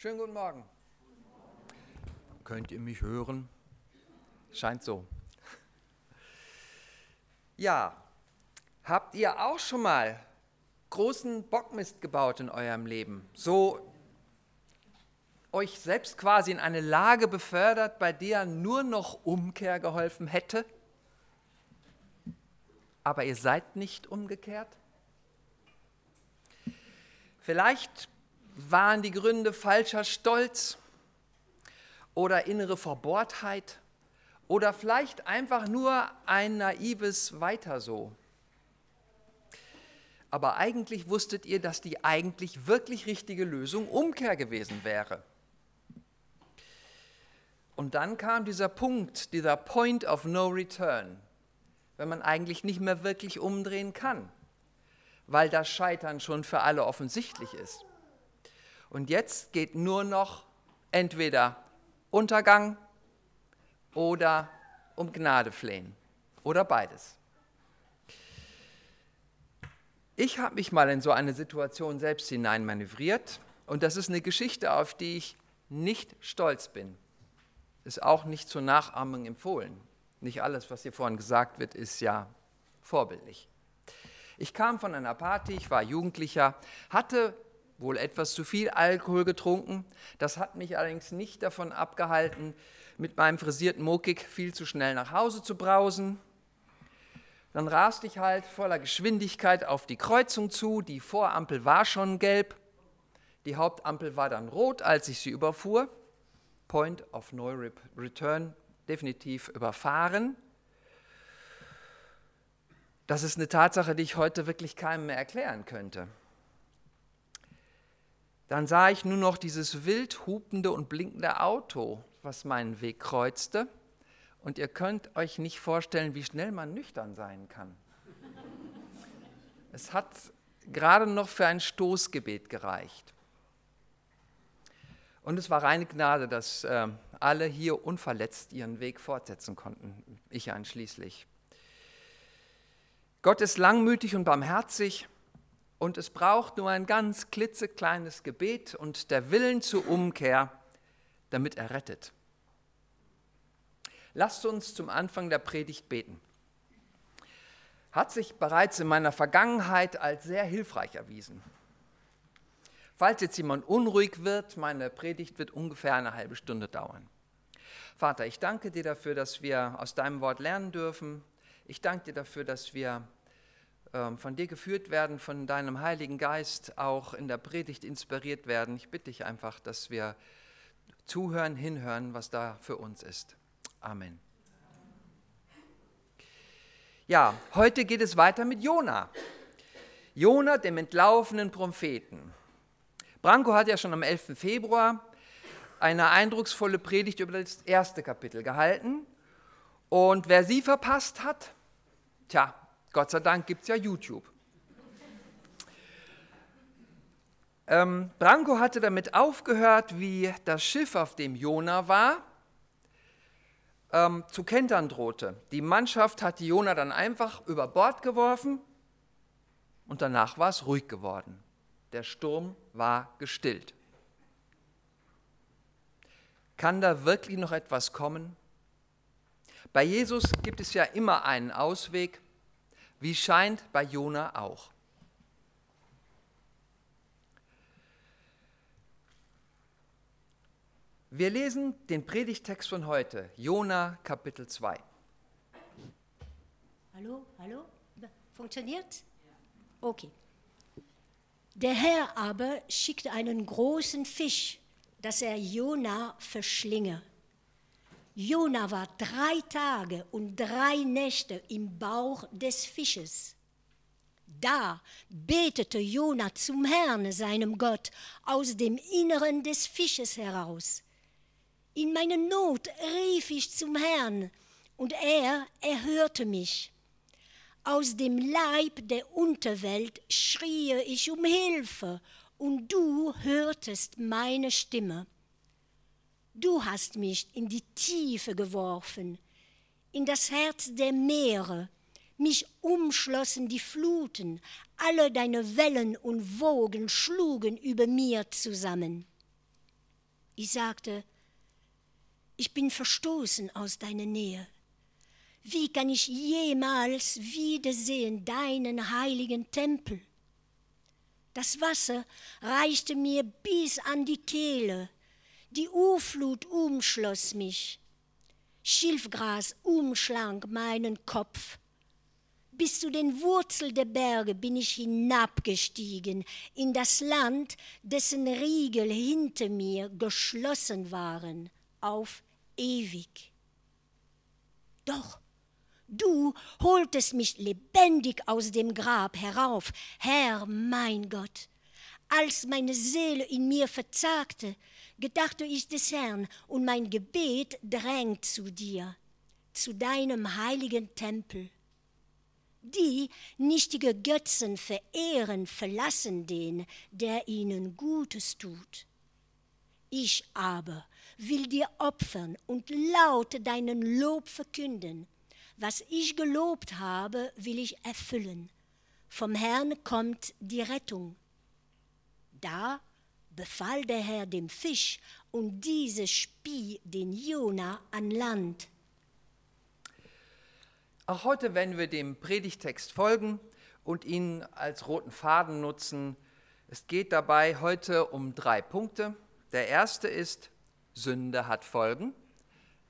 Schönen guten Morgen. Könnt ihr mich hören? Scheint so. Ja, habt ihr auch schon mal großen Bockmist gebaut in eurem Leben? So euch selbst quasi in eine Lage befördert, bei der nur noch Umkehr geholfen hätte? Aber ihr seid nicht umgekehrt? Vielleicht waren die Gründe falscher Stolz oder innere Verbohrtheit oder vielleicht einfach nur ein naives Weiter so. Aber eigentlich wusstet ihr, dass die eigentlich wirklich richtige Lösung Umkehr gewesen wäre. Und dann kam dieser Punkt, dieser Point of No Return, wenn man eigentlich nicht mehr wirklich umdrehen kann, weil das Scheitern schon für alle offensichtlich ist. Und jetzt geht nur noch entweder Untergang oder um Gnade flehen oder beides. Ich habe mich mal in so eine Situation selbst hineinmanövriert und das ist eine Geschichte, auf die ich nicht stolz bin. Ist auch nicht zur Nachahmung empfohlen. Nicht alles, was hier vorhin gesagt wird, ist ja vorbildlich. Ich kam von einer Party, ich war Jugendlicher, hatte wohl etwas zu viel Alkohol getrunken. Das hat mich allerdings nicht davon abgehalten, mit meinem frisierten Mokik viel zu schnell nach Hause zu brausen. Dann raste ich halt voller Geschwindigkeit auf die Kreuzung zu. Die Vorampel war schon gelb. Die Hauptampel war dann rot, als ich sie überfuhr. Point of No Return definitiv überfahren. Das ist eine Tatsache, die ich heute wirklich keinem mehr erklären könnte. Dann sah ich nur noch dieses wild hupende und blinkende Auto, was meinen Weg kreuzte. Und ihr könnt euch nicht vorstellen, wie schnell man nüchtern sein kann. Es hat gerade noch für ein Stoßgebet gereicht. Und es war reine Gnade, dass äh, alle hier unverletzt ihren Weg fortsetzen konnten, ich einschließlich. Gott ist langmütig und barmherzig und es braucht nur ein ganz klitzekleines Gebet und der Willen zur Umkehr, damit er rettet. Lasst uns zum Anfang der Predigt beten. Hat sich bereits in meiner Vergangenheit als sehr hilfreich erwiesen. Falls jetzt jemand unruhig wird, meine Predigt wird ungefähr eine halbe Stunde dauern. Vater, ich danke dir dafür, dass wir aus deinem Wort lernen dürfen. Ich danke dir dafür, dass wir von dir geführt werden, von deinem Heiligen Geist auch in der Predigt inspiriert werden. Ich bitte dich einfach, dass wir zuhören, hinhören, was da für uns ist. Amen. Ja, heute geht es weiter mit Jona. Jona, dem entlaufenen Propheten. Branko hat ja schon am 11. Februar eine eindrucksvolle Predigt über das erste Kapitel gehalten. Und wer sie verpasst hat, tja, Gott sei Dank gibt es ja YouTube. Ähm, Branko hatte damit aufgehört, wie das Schiff, auf dem Jona war, ähm, zu kentern drohte. Die Mannschaft hat Jona dann einfach über Bord geworfen und danach war es ruhig geworden. Der Sturm war gestillt. Kann da wirklich noch etwas kommen? Bei Jesus gibt es ja immer einen Ausweg wie scheint bei Jona auch. Wir lesen den Predigtext von heute, Jona Kapitel 2. Hallo, hallo? Funktioniert? Okay. Der Herr aber schickte einen großen Fisch, dass er Jona verschlinge. Jona war drei Tage und drei Nächte im Bauch des Fisches. Da betete Jona zum Herrn, seinem Gott, aus dem Inneren des Fisches heraus. In meiner Not rief ich zum Herrn, und er erhörte mich. Aus dem Leib der Unterwelt schrie ich um Hilfe, und du hörtest meine Stimme. Du hast mich in die Tiefe geworfen, in das Herz der Meere, mich umschlossen die Fluten, alle deine Wellen und Wogen schlugen über mir zusammen. Ich sagte, ich bin verstoßen aus deiner Nähe. Wie kann ich jemals wiedersehen deinen heiligen Tempel? Das Wasser reichte mir bis an die Kehle, die Urflut umschloss mich, Schilfgras umschlang meinen Kopf. Bis zu den Wurzeln der Berge bin ich hinabgestiegen in das Land, dessen Riegel hinter mir geschlossen waren, auf ewig. Doch du holtest mich lebendig aus dem Grab herauf, Herr mein Gott. Als meine Seele in mir verzagte, gedachte ich des Herrn, und mein Gebet drängt zu dir, zu deinem heiligen Tempel die nichtige Götzen verehren, verlassen den, der ihnen Gutes tut. Ich aber will dir opfern und laut deinen Lob verkünden. Was ich gelobt habe, will ich erfüllen. Vom Herrn kommt die Rettung. Da befahl der Herr dem Fisch, und diese spie den Jona an Land. Auch heute werden wir dem Predigtext folgen und ihn als roten Faden nutzen. Es geht dabei heute um drei Punkte. Der erste ist, Sünde hat Folgen.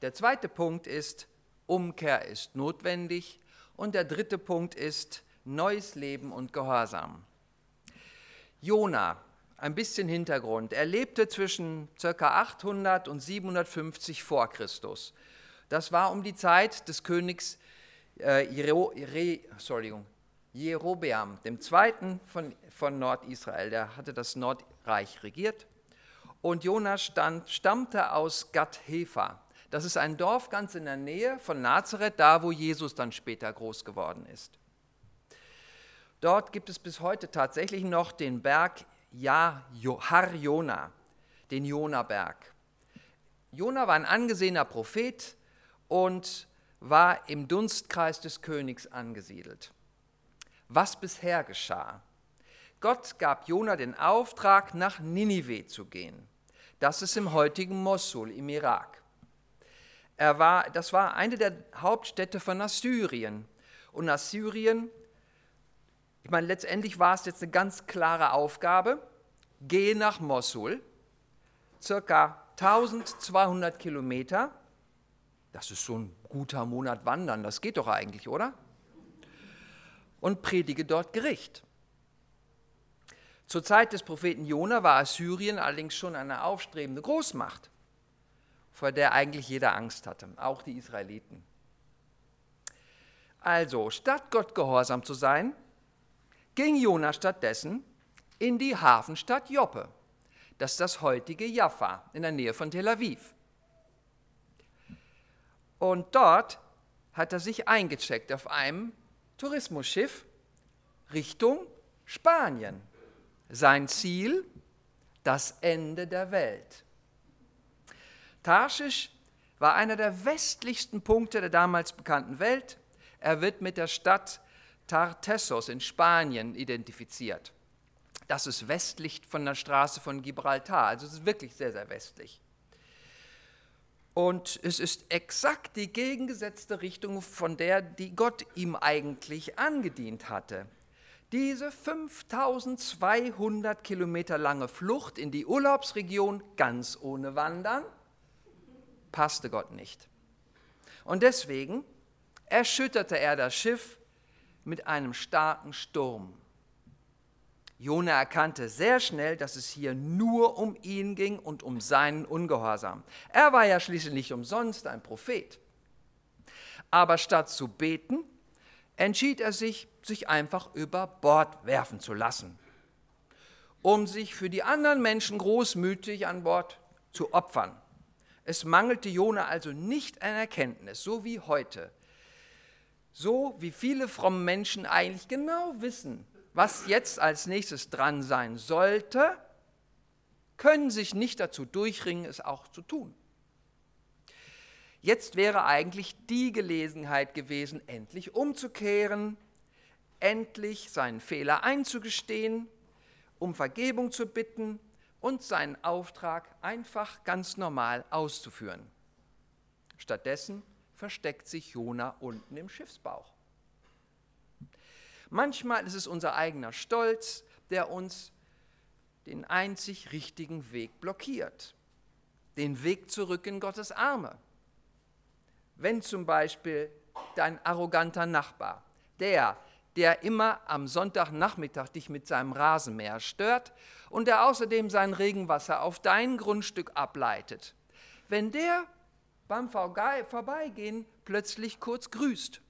Der zweite Punkt ist, Umkehr ist notwendig. Und der dritte Punkt ist, neues Leben und Gehorsam. Jona, ein bisschen Hintergrund. Er lebte zwischen ca. 800 und 750 vor Christus. Das war um die Zeit des Königs äh, Jero, Re, Jerobeam, dem zweiten von, von Nordisrael, der hatte das Nordreich regiert. Und Jonas stand, stammte aus Gad-Hefa. Das ist ein Dorf ganz in der Nähe von Nazareth, da wo Jesus dann später groß geworden ist. Dort gibt es bis heute tatsächlich noch den Berg Har Jona, den Jonaberg. Jona war ein angesehener Prophet und war im Dunstkreis des Königs angesiedelt. Was bisher geschah? Gott gab Jona den Auftrag, nach Ninive zu gehen. Das ist im heutigen Mosul im Irak. Er war, das war eine der Hauptstädte von Assyrien. Und Assyrien, ich meine, letztendlich war es jetzt eine ganz klare Aufgabe. Gehe nach Mosul, circa 1200 Kilometer. Das ist so ein guter Monat wandern, das geht doch eigentlich, oder? Und predige dort Gericht. Zur Zeit des Propheten Jona war Assyrien allerdings schon eine aufstrebende Großmacht, vor der eigentlich jeder Angst hatte, auch die Israeliten. Also, statt Gott gehorsam zu sein, ging Jona stattdessen in die Hafenstadt Joppe. Das ist das heutige Jaffa in der Nähe von Tel Aviv. Und dort hat er sich eingecheckt auf einem Tourismusschiff Richtung Spanien. Sein Ziel, das Ende der Welt. Tarschisch war einer der westlichsten Punkte der damals bekannten Welt. Er wird mit der Stadt Tartessos in Spanien identifiziert. Das ist westlich von der Straße von Gibraltar, also es ist wirklich sehr, sehr westlich. Und es ist exakt die gegengesetzte Richtung von der, die Gott ihm eigentlich angedient hatte. Diese 5200 Kilometer lange Flucht in die Urlaubsregion ganz ohne Wandern passte Gott nicht. Und deswegen erschütterte er das Schiff mit einem starken Sturm. Jona erkannte sehr schnell, dass es hier nur um ihn ging und um seinen Ungehorsam. Er war ja schließlich nicht umsonst ein Prophet. Aber statt zu beten, entschied er sich, sich einfach über Bord werfen zu lassen, um sich für die anderen Menschen großmütig an Bord zu opfern. Es mangelte Jona also nicht an Erkenntnis, so wie heute. So wie viele fromme Menschen eigentlich genau wissen, was jetzt als nächstes dran sein sollte, können sich nicht dazu durchringen, es auch zu tun. Jetzt wäre eigentlich die Gelegenheit gewesen, endlich umzukehren, endlich seinen Fehler einzugestehen, um Vergebung zu bitten, und seinen Auftrag einfach ganz normal auszuführen. Stattdessen versteckt sich Jona unten im Schiffsbauch. Manchmal ist es unser eigener Stolz, der uns den einzig richtigen Weg blockiert, den Weg zurück in Gottes Arme. Wenn zum Beispiel dein arroganter Nachbar, der, der immer am Sonntagnachmittag dich mit seinem Rasenmäher stört und der außerdem sein Regenwasser auf dein Grundstück ableitet, wenn der beim Vorbeigehen plötzlich kurz grüßt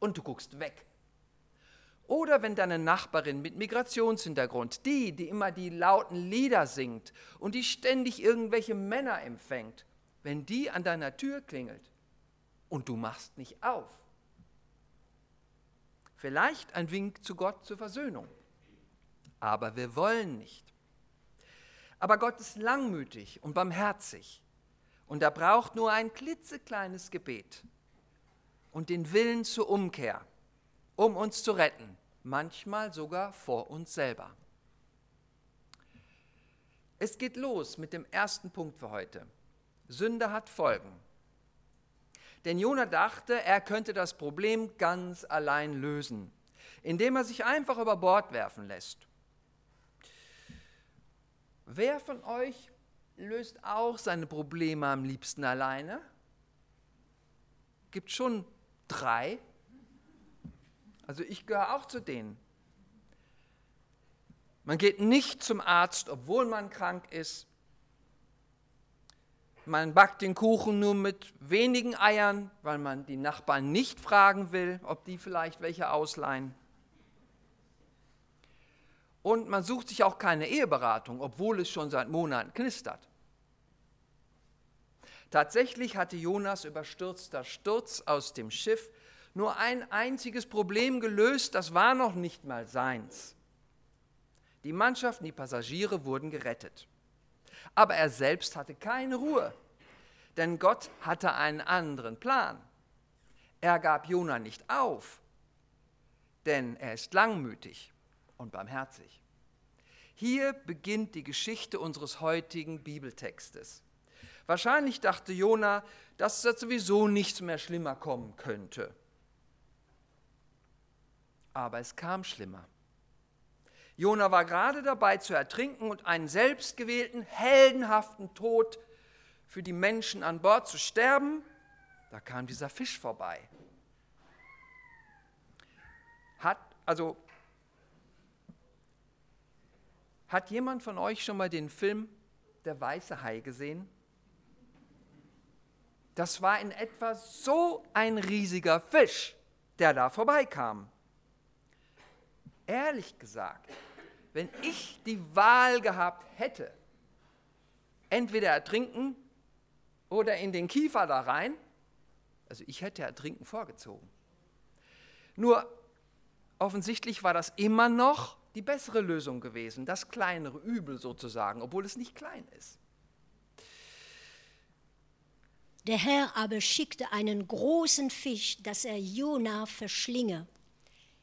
und du guckst weg oder wenn deine Nachbarin mit Migrationshintergrund, die, die immer die lauten Lieder singt und die ständig irgendwelche Männer empfängt, wenn die an deiner Tür klingelt und du machst nicht auf. Vielleicht ein Wink zu Gott zur Versöhnung. Aber wir wollen nicht. Aber Gott ist langmütig und barmherzig. Und er braucht nur ein klitzekleines Gebet und den Willen zur Umkehr um uns zu retten, manchmal sogar vor uns selber. Es geht los mit dem ersten Punkt für heute. Sünde hat Folgen. Denn Jona dachte, er könnte das Problem ganz allein lösen, indem er sich einfach über Bord werfen lässt. Wer von euch löst auch seine Probleme am liebsten alleine? Gibt schon drei, also ich gehöre auch zu denen. Man geht nicht zum Arzt, obwohl man krank ist. Man backt den Kuchen nur mit wenigen Eiern, weil man die Nachbarn nicht fragen will, ob die vielleicht welche ausleihen. Und man sucht sich auch keine Eheberatung, obwohl es schon seit Monaten knistert. Tatsächlich hatte Jonas überstürzter Sturz aus dem Schiff nur ein einziges Problem gelöst, das war noch nicht mal seins. Die Mannschaft und die Passagiere wurden gerettet. Aber er selbst hatte keine Ruhe, denn Gott hatte einen anderen Plan. Er gab Jona nicht auf, denn er ist langmütig und barmherzig. Hier beginnt die Geschichte unseres heutigen Bibeltextes. Wahrscheinlich dachte Jona, dass es sowieso nichts mehr schlimmer kommen könnte aber es kam schlimmer. Jona war gerade dabei zu ertrinken und einen selbstgewählten, heldenhaften Tod für die Menschen an Bord zu sterben. Da kam dieser Fisch vorbei. Hat, also, hat jemand von euch schon mal den Film Der weiße Hai gesehen? Das war in etwa so ein riesiger Fisch, der da vorbeikam ehrlich gesagt, wenn ich die Wahl gehabt hätte, entweder ertrinken oder in den Kiefer da rein, also ich hätte ertrinken vorgezogen. Nur offensichtlich war das immer noch die bessere Lösung gewesen, das kleinere Übel sozusagen, obwohl es nicht klein ist. Der Herr aber schickte einen großen Fisch, dass er Jona verschlinge.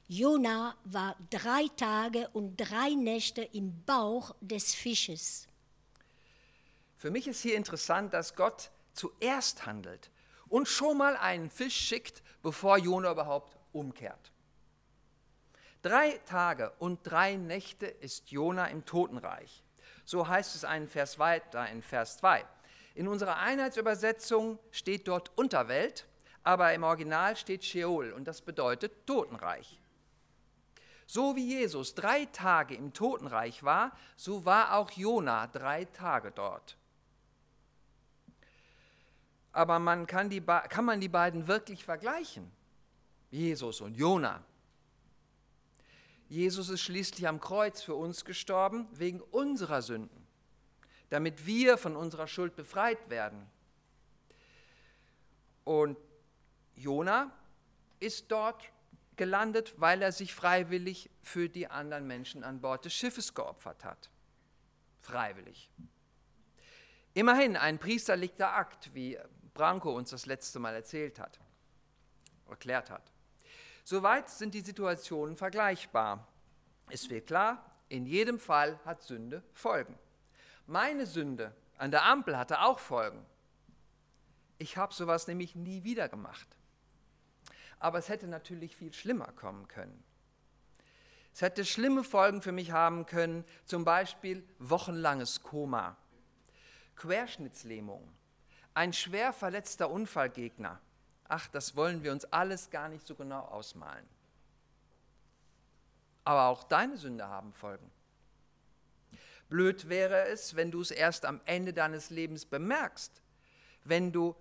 Jona war drei Tage und drei Nächte im Bauch des Fisches. Für mich ist hier interessant, dass Gott zuerst handelt und schon mal einen Fisch schickt, bevor Jona überhaupt umkehrt. Drei Tage und drei Nächte ist Jona im Totenreich. So heißt es einen Vers weiter in Vers 2. In unserer Einheitsübersetzung steht dort Unterwelt, aber im Original steht Sheol und das bedeutet Totenreich. So wie Jesus drei Tage im Totenreich war, so war auch Jona drei Tage dort. Aber man kann, die, kann man die beiden wirklich vergleichen? Jesus und Jona. Jesus ist schließlich am Kreuz für uns gestorben wegen unserer Sünden, damit wir von unserer Schuld befreit werden. Und Jona ist dort gelandet, weil er sich freiwillig für die anderen Menschen an Bord des Schiffes geopfert hat. Freiwillig. Immerhin ein priesterlicher Akt, wie Branko uns das letzte Mal erzählt hat, erklärt hat. Soweit sind die Situationen vergleichbar. Es wird klar, in jedem Fall hat Sünde Folgen. Meine Sünde an der Ampel hatte auch Folgen. Ich habe sowas nämlich nie wieder gemacht. Aber es hätte natürlich viel schlimmer kommen können. Es hätte schlimme Folgen für mich haben können, zum Beispiel wochenlanges Koma, Querschnittslähmung, ein schwer verletzter Unfallgegner. Ach, das wollen wir uns alles gar nicht so genau ausmalen. Aber auch deine Sünde haben Folgen. Blöd wäre es, wenn du es erst am Ende deines Lebens bemerkst, wenn du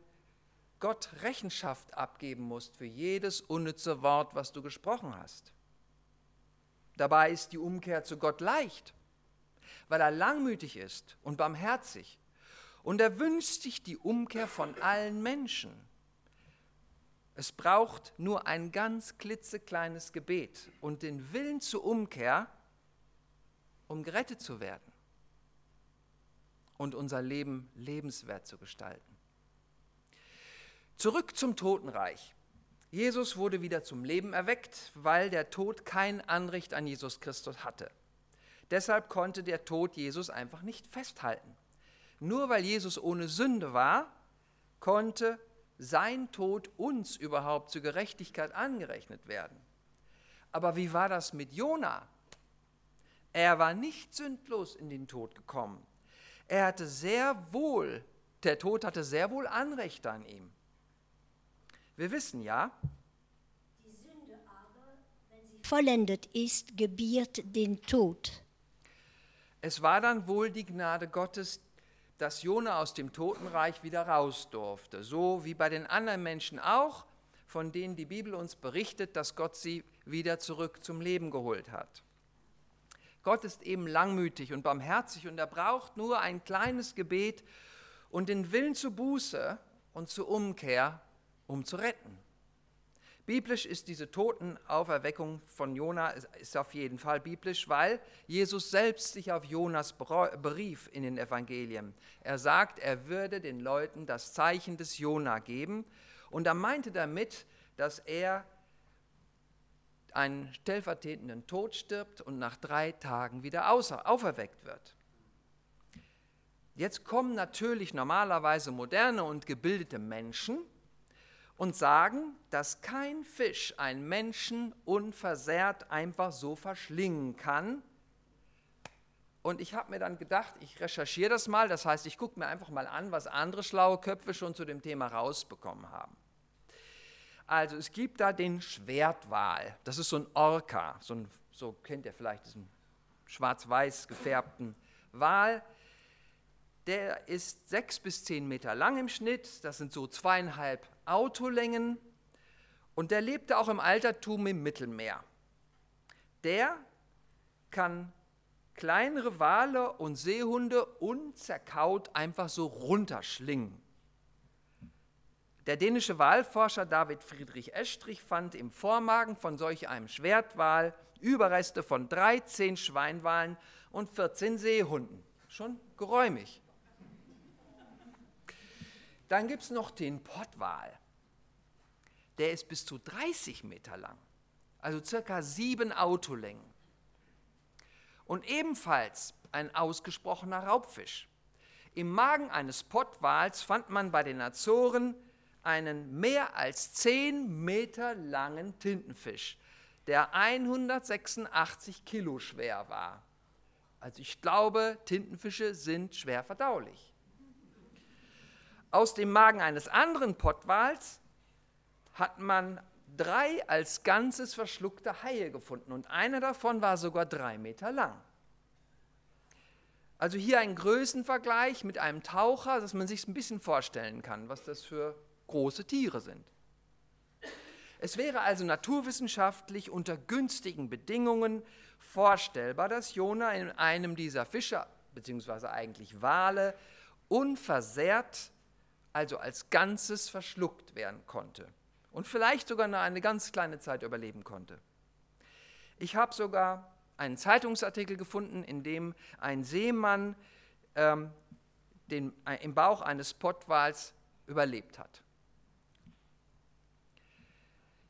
Gott Rechenschaft abgeben musst für jedes unnütze Wort, was du gesprochen hast. Dabei ist die Umkehr zu Gott leicht, weil er langmütig ist und barmherzig. Und er wünscht sich die Umkehr von allen Menschen. Es braucht nur ein ganz klitzekleines Gebet und den Willen zur Umkehr, um gerettet zu werden und unser Leben lebenswert zu gestalten. Zurück zum Totenreich. Jesus wurde wieder zum Leben erweckt, weil der Tod kein Anrecht an Jesus Christus hatte. Deshalb konnte der Tod Jesus einfach nicht festhalten. Nur weil Jesus ohne Sünde war, konnte sein Tod uns überhaupt zur Gerechtigkeit angerechnet werden. Aber wie war das mit Jona? Er war nicht sündlos in den Tod gekommen. Er hatte sehr wohl, der Tod hatte sehr wohl Anrecht an ihm. Wir wissen ja, die Sünde aber, wenn sie vollendet ist, gebiert den Tod. Es war dann wohl die Gnade Gottes, dass Jona aus dem Totenreich wieder raus durfte, so wie bei den anderen Menschen auch, von denen die Bibel uns berichtet, dass Gott sie wieder zurück zum Leben geholt hat. Gott ist eben langmütig und barmherzig und er braucht nur ein kleines Gebet und den Willen zur Buße und zur Umkehr, um zu retten. Biblisch ist diese Totenauferweckung von Jona ist auf jeden Fall biblisch, weil Jesus selbst sich auf Jonas berief in den Evangelien. Er sagt, er würde den Leuten das Zeichen des Jona geben und er meinte damit, dass er einen stellvertretenden Tod stirbt und nach drei Tagen wieder auferweckt wird. Jetzt kommen natürlich normalerweise moderne und gebildete Menschen und sagen, dass kein Fisch einen Menschen unversehrt einfach so verschlingen kann. Und ich habe mir dann gedacht, ich recherchiere das mal, das heißt, ich gucke mir einfach mal an, was andere schlaue Köpfe schon zu dem Thema rausbekommen haben. Also es gibt da den Schwertwal, das ist so ein Orca, so, ein, so kennt ihr vielleicht diesen schwarz-weiß gefärbten Wal. Der ist sechs bis zehn Meter lang im Schnitt, das sind so zweieinhalb Autolängen und der lebte auch im Altertum im Mittelmeer. Der kann kleinere Wale und Seehunde unzerkaut einfach so runterschlingen. Der dänische Walforscher David Friedrich Estrich fand im Vormagen von solch einem Schwertwal Überreste von 13 Schweinwalen und 14 Seehunden. Schon geräumig. Dann gibt es noch den Pottwal. Der ist bis zu 30 Meter lang, also circa sieben Autolängen. Und ebenfalls ein ausgesprochener Raubfisch. Im Magen eines Pottwals fand man bei den Azoren einen mehr als 10 Meter langen Tintenfisch, der 186 Kilo schwer war. Also ich glaube, Tintenfische sind schwer verdaulich. Aus dem Magen eines anderen Pottwals hat man drei als Ganzes verschluckte Haie gefunden und einer davon war sogar drei Meter lang. Also hier ein Größenvergleich mit einem Taucher, dass man sich ein bisschen vorstellen kann, was das für große Tiere sind. Es wäre also naturwissenschaftlich unter günstigen Bedingungen vorstellbar, dass Jona in einem dieser Fische, beziehungsweise eigentlich Wale, unversehrt, also als Ganzes verschluckt werden konnte und vielleicht sogar noch eine ganz kleine Zeit überleben konnte. Ich habe sogar einen Zeitungsartikel gefunden, in dem ein Seemann ähm, den, äh, im Bauch eines Pottwals überlebt hat.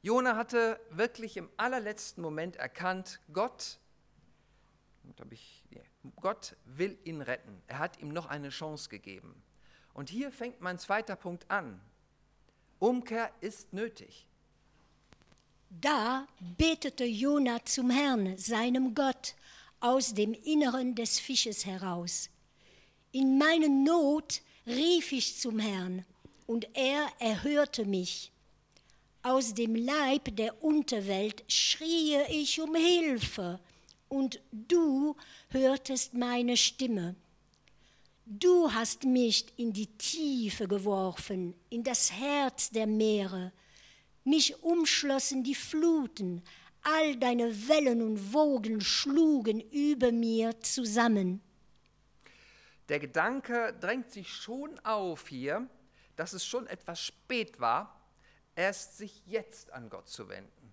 Jona hatte wirklich im allerletzten Moment erkannt, Gott, Gott will ihn retten. Er hat ihm noch eine Chance gegeben. Und hier fängt mein zweiter Punkt an. Umkehr ist nötig. Da betete Jona zum Herrn, seinem Gott, aus dem Inneren des Fisches heraus. In meiner Not rief ich zum Herrn, und er erhörte mich. Aus dem Leib der Unterwelt schrie ich um Hilfe, und du hörtest meine Stimme. Du hast mich in die Tiefe geworfen, in das Herz der Meere. Mich umschlossen die Fluten, all deine Wellen und Wogen schlugen über mir zusammen. Der Gedanke drängt sich schon auf hier, dass es schon etwas spät war, erst sich jetzt an Gott zu wenden.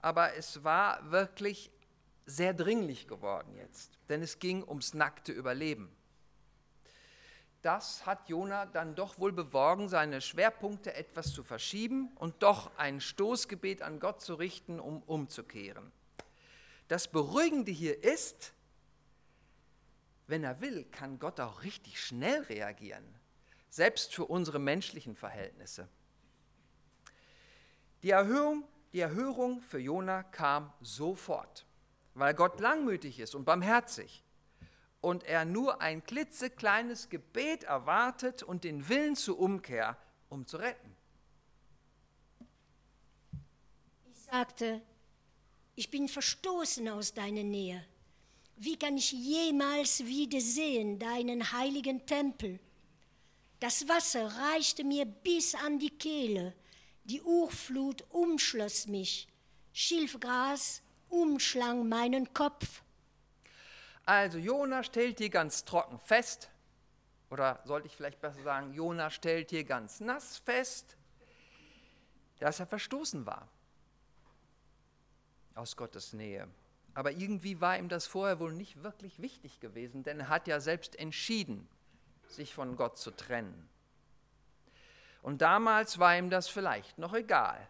Aber es war wirklich sehr dringlich geworden jetzt, denn es ging ums nackte Überleben. Das hat Jona dann doch wohl beworgen, seine Schwerpunkte etwas zu verschieben und doch ein Stoßgebet an Gott zu richten, um umzukehren. Das Beruhigende hier ist, wenn er will, kann Gott auch richtig schnell reagieren, selbst für unsere menschlichen Verhältnisse. Die Erhöhung, die Erhörung für Jona kam sofort, weil Gott langmütig ist und barmherzig und er nur ein klitzekleines Gebet erwartet und den Willen zur Umkehr, um zu retten. Ich sagte, ich bin verstoßen aus deiner Nähe. Wie kann ich jemals wiedersehen deinen heiligen Tempel? Das Wasser reichte mir bis an die Kehle, die Urflut umschloss mich, Schilfgras umschlang meinen Kopf. Also Jona stellt hier ganz trocken fest, oder sollte ich vielleicht besser sagen, Jona stellt hier ganz nass fest, dass er verstoßen war aus Gottes Nähe. Aber irgendwie war ihm das vorher wohl nicht wirklich wichtig gewesen, denn er hat ja selbst entschieden, sich von Gott zu trennen. Und damals war ihm das vielleicht noch egal.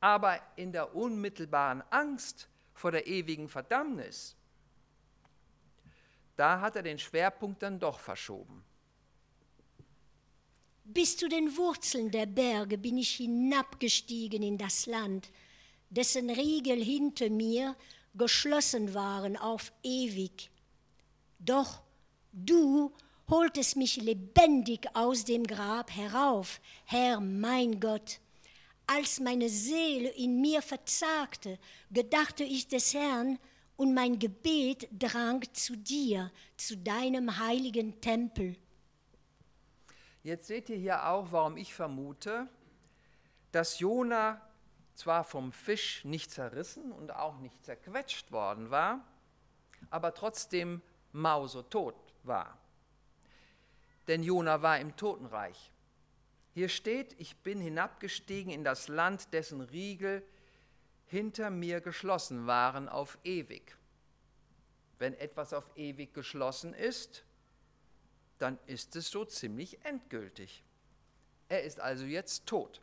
Aber in der unmittelbaren Angst vor der ewigen Verdammnis, da hat er den Schwerpunkt dann doch verschoben. Bis zu den Wurzeln der Berge bin ich hinabgestiegen in das Land, dessen Riegel hinter mir geschlossen waren auf ewig. Doch du holtest mich lebendig aus dem Grab herauf, Herr mein Gott. Als meine Seele in mir verzagte, gedachte ich des Herrn, und mein Gebet drang zu dir, zu deinem heiligen Tempel. Jetzt seht ihr hier auch, warum ich vermute, dass Jona zwar vom Fisch nicht zerrissen und auch nicht zerquetscht worden war, aber trotzdem mausetot war. Denn Jona war im Totenreich. Hier steht, ich bin hinabgestiegen in das Land, dessen Riegel hinter mir geschlossen waren auf ewig. Wenn etwas auf ewig geschlossen ist, dann ist es so ziemlich endgültig. Er ist also jetzt tot.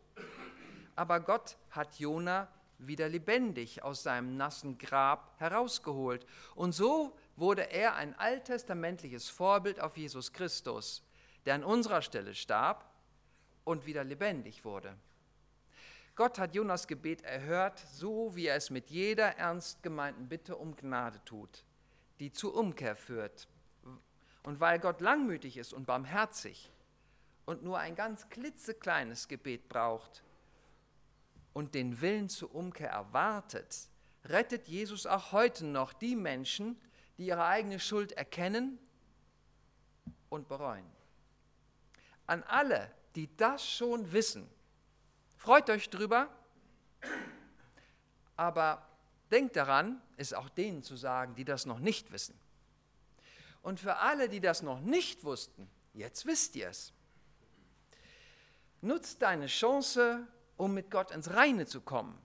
Aber Gott hat Jona wieder lebendig aus seinem nassen Grab herausgeholt. Und so wurde er ein alttestamentliches Vorbild auf Jesus Christus, der an unserer Stelle starb und wieder lebendig wurde. Gott hat Jonas Gebet erhört, so wie er es mit jeder ernst gemeinten Bitte um Gnade tut, die zur Umkehr führt. Und weil Gott langmütig ist und barmherzig und nur ein ganz klitzekleines Gebet braucht, und den Willen zur Umkehr erwartet, rettet Jesus auch heute noch die Menschen, die ihre eigene Schuld erkennen und bereuen. An alle, die das schon wissen, freut euch drüber, aber denkt daran, es auch denen zu sagen, die das noch nicht wissen. Und für alle, die das noch nicht wussten, jetzt wisst ihr es. Nutzt deine Chance, um mit Gott ins Reine zu kommen.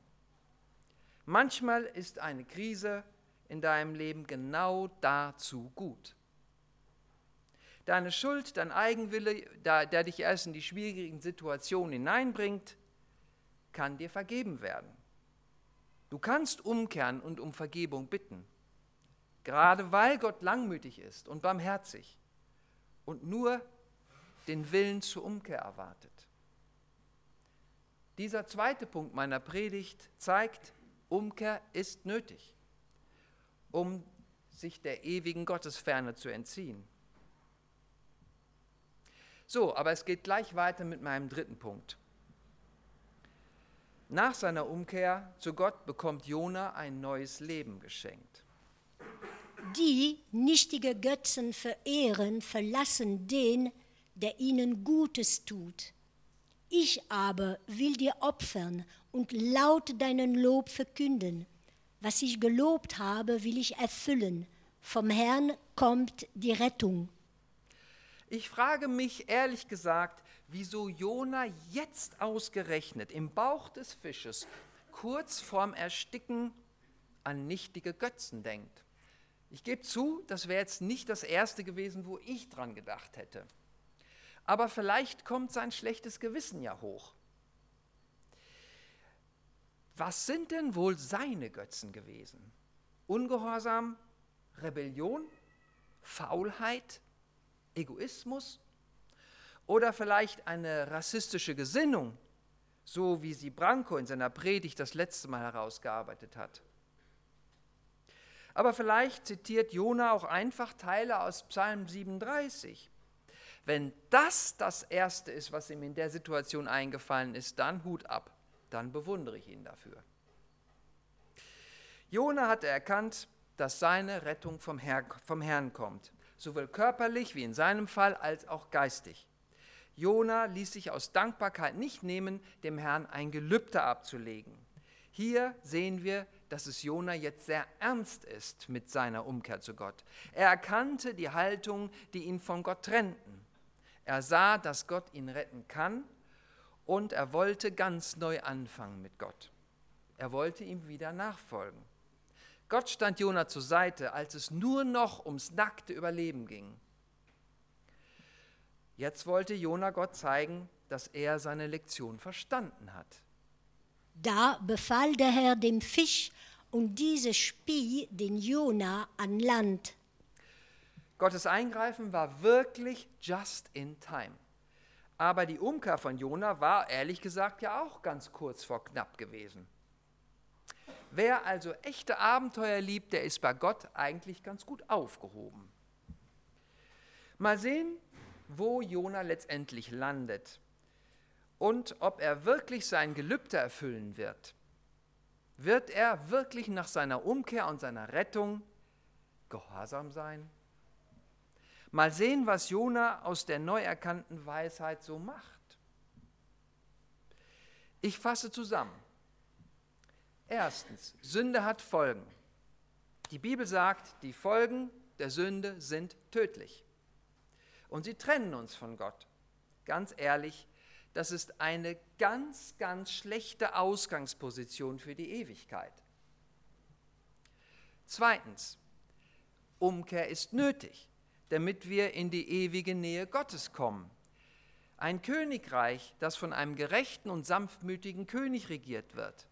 Manchmal ist eine Krise in deinem Leben genau dazu gut. Deine Schuld, dein Eigenwille, der dich erst in die schwierigen Situationen hineinbringt, kann dir vergeben werden. Du kannst umkehren und um Vergebung bitten. gerade weil Gott langmütig ist und barmherzig und nur den Willen zur Umkehr erwartet. Dieser zweite Punkt meiner Predigt zeigt, Umkehr ist nötig, um sich der ewigen Gottesferne zu entziehen. So, aber es geht gleich weiter mit meinem dritten Punkt. Nach seiner Umkehr zu Gott bekommt Jona ein neues Leben geschenkt. Die nichtige Götzen verehren, verlassen den, der ihnen Gutes tut. Ich aber will dir opfern und laut deinen Lob verkünden. Was ich gelobt habe, will ich erfüllen. Vom Herrn kommt die Rettung. Ich frage mich ehrlich gesagt, wieso Jona jetzt ausgerechnet im Bauch des Fisches kurz vorm Ersticken an nichtige Götzen denkt. Ich gebe zu, das wäre jetzt nicht das erste gewesen, wo ich dran gedacht hätte. Aber vielleicht kommt sein schlechtes Gewissen ja hoch. Was sind denn wohl seine Götzen gewesen? Ungehorsam, Rebellion, Faulheit, Egoismus oder vielleicht eine rassistische Gesinnung, so wie sie Branko in seiner Predigt das letzte Mal herausgearbeitet hat. Aber vielleicht zitiert Jona auch einfach Teile aus Psalm 37. Wenn das das Erste ist, was ihm in der Situation eingefallen ist, dann Hut ab, dann bewundere ich ihn dafür. Jona hatte erkannt, dass seine Rettung vom, Herr, vom Herrn kommt, sowohl körperlich wie in seinem Fall als auch geistig. Jona ließ sich aus Dankbarkeit nicht nehmen, dem Herrn ein Gelübde abzulegen. Hier sehen wir, dass es Jona jetzt sehr ernst ist mit seiner Umkehr zu Gott. Er erkannte die Haltung, die ihn von Gott trennten. Er sah, dass Gott ihn retten kann und er wollte ganz neu anfangen mit Gott. Er wollte ihm wieder nachfolgen. Gott stand Jona zur Seite, als es nur noch ums nackte Überleben ging. Jetzt wollte Jona Gott zeigen, dass er seine Lektion verstanden hat. Da befahl der Herr dem Fisch, und diese spie den Jona an Land. Gottes Eingreifen war wirklich just in time. Aber die Umkehr von Jona war ehrlich gesagt ja auch ganz kurz vor knapp gewesen. Wer also echte Abenteuer liebt, der ist bei Gott eigentlich ganz gut aufgehoben. Mal sehen, wo Jona letztendlich landet und ob er wirklich sein Gelübde erfüllen wird. Wird er wirklich nach seiner Umkehr und seiner Rettung gehorsam sein? Mal sehen, was Jona aus der neu erkannten Weisheit so macht. Ich fasse zusammen. Erstens, Sünde hat Folgen. Die Bibel sagt, die Folgen der Sünde sind tödlich. Und sie trennen uns von Gott. Ganz ehrlich, das ist eine ganz, ganz schlechte Ausgangsposition für die Ewigkeit. Zweitens, Umkehr ist nötig, damit wir in die ewige Nähe Gottes kommen. Ein Königreich, das von einem gerechten und sanftmütigen König regiert wird.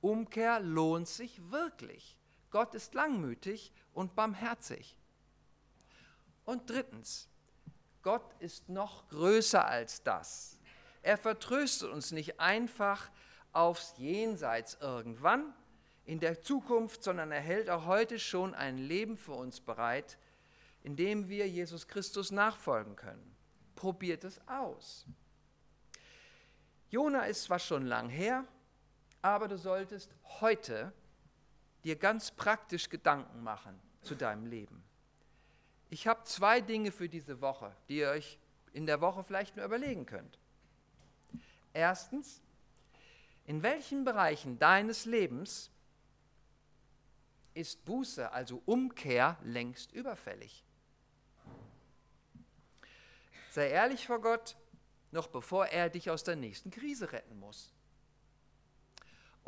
Umkehr lohnt sich wirklich. Gott ist langmütig und barmherzig. Und drittens, Gott ist noch größer als das. Er vertröstet uns nicht einfach aufs Jenseits irgendwann in der Zukunft, sondern er hält auch heute schon ein Leben für uns bereit, in dem wir Jesus Christus nachfolgen können. Probiert es aus. Jona ist zwar schon lang her, aber du solltest heute dir ganz praktisch Gedanken machen zu deinem Leben. Ich habe zwei Dinge für diese Woche, die ihr euch in der Woche vielleicht nur überlegen könnt. Erstens, in welchen Bereichen deines Lebens ist Buße, also Umkehr, längst überfällig? Sei ehrlich vor Gott, noch bevor er dich aus der nächsten Krise retten muss.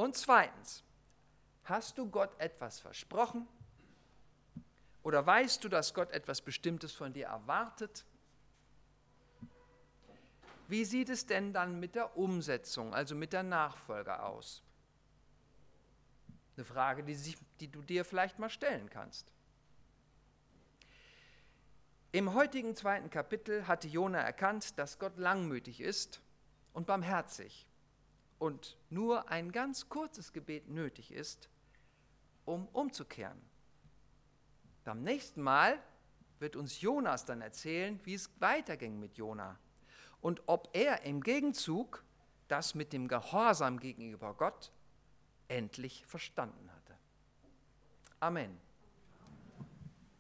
Und zweitens, hast du Gott etwas versprochen? Oder weißt du, dass Gott etwas Bestimmtes von dir erwartet? Wie sieht es denn dann mit der Umsetzung, also mit der Nachfolge aus? Eine Frage, die, sich, die du dir vielleicht mal stellen kannst. Im heutigen zweiten Kapitel hatte Jona erkannt, dass Gott langmütig ist und barmherzig und nur ein ganz kurzes Gebet nötig ist, um umzukehren. Beim nächsten Mal wird uns Jonas dann erzählen, wie es weiterging mit Jona und ob er im Gegenzug das mit dem Gehorsam gegenüber Gott endlich verstanden hatte. Amen.